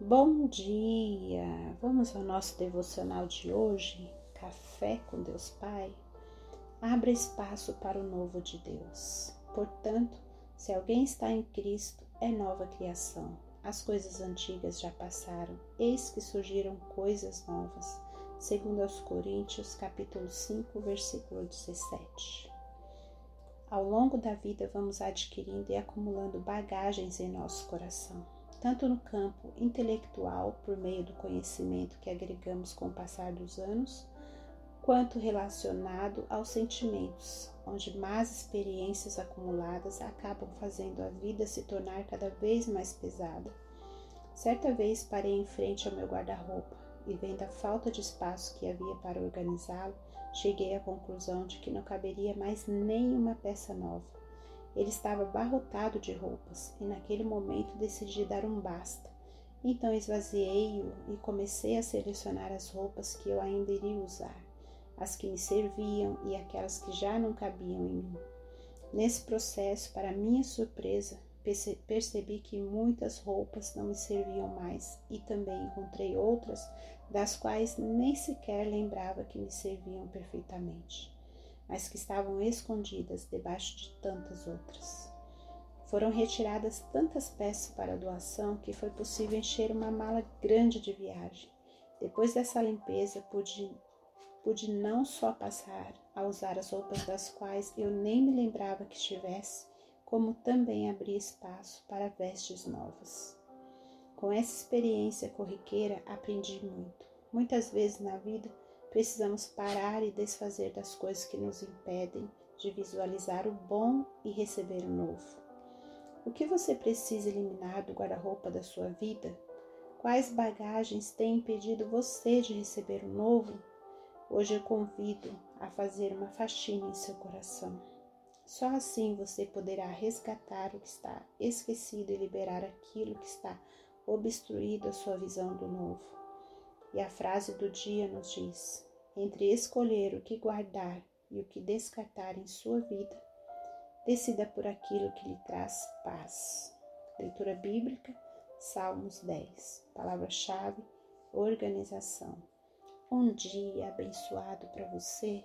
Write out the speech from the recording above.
Bom dia! Vamos ao nosso devocional de hoje, Café com Deus Pai. Abra espaço para o novo de Deus. Portanto, se alguém está em Cristo, é nova criação. As coisas antigas já passaram, eis que surgiram coisas novas. Segundo aos Coríntios, capítulo 5, versículo 17. Ao longo da vida vamos adquirindo e acumulando bagagens em nosso coração tanto no campo intelectual, por meio do conhecimento que agregamos com o passar dos anos, quanto relacionado aos sentimentos, onde más experiências acumuladas acabam fazendo a vida se tornar cada vez mais pesada. Certa vez parei em frente ao meu guarda-roupa e, vendo a falta de espaço que havia para organizá-lo, cheguei à conclusão de que não caberia mais nenhuma peça nova. Ele estava abarrotado de roupas e naquele momento decidi dar um basta. Então esvaziei-o e comecei a selecionar as roupas que eu ainda iria usar, as que me serviam e aquelas que já não cabiam em mim. Nesse processo, para minha surpresa, percebi que muitas roupas não me serviam mais e também encontrei outras das quais nem sequer lembrava que me serviam perfeitamente mas que estavam escondidas debaixo de tantas outras. Foram retiradas tantas peças para doação que foi possível encher uma mala grande de viagem. Depois dessa limpeza, pude, pude não só passar a usar as roupas das quais eu nem me lembrava que estivesse, como também abrir espaço para vestes novas. Com essa experiência corriqueira, aprendi muito. Muitas vezes na vida, Precisamos parar e desfazer das coisas que nos impedem de visualizar o bom e receber o novo. O que você precisa eliminar do guarda-roupa da sua vida? Quais bagagens têm impedido você de receber o novo? Hoje eu convido a fazer uma faxina em seu coração. Só assim você poderá resgatar o que está esquecido e liberar aquilo que está obstruído a sua visão do novo. E a frase do dia nos diz: entre escolher o que guardar e o que descartar em sua vida, decida por aquilo que lhe traz paz. Leitura bíblica, Salmos 10. Palavra-chave: organização. Um dia abençoado para você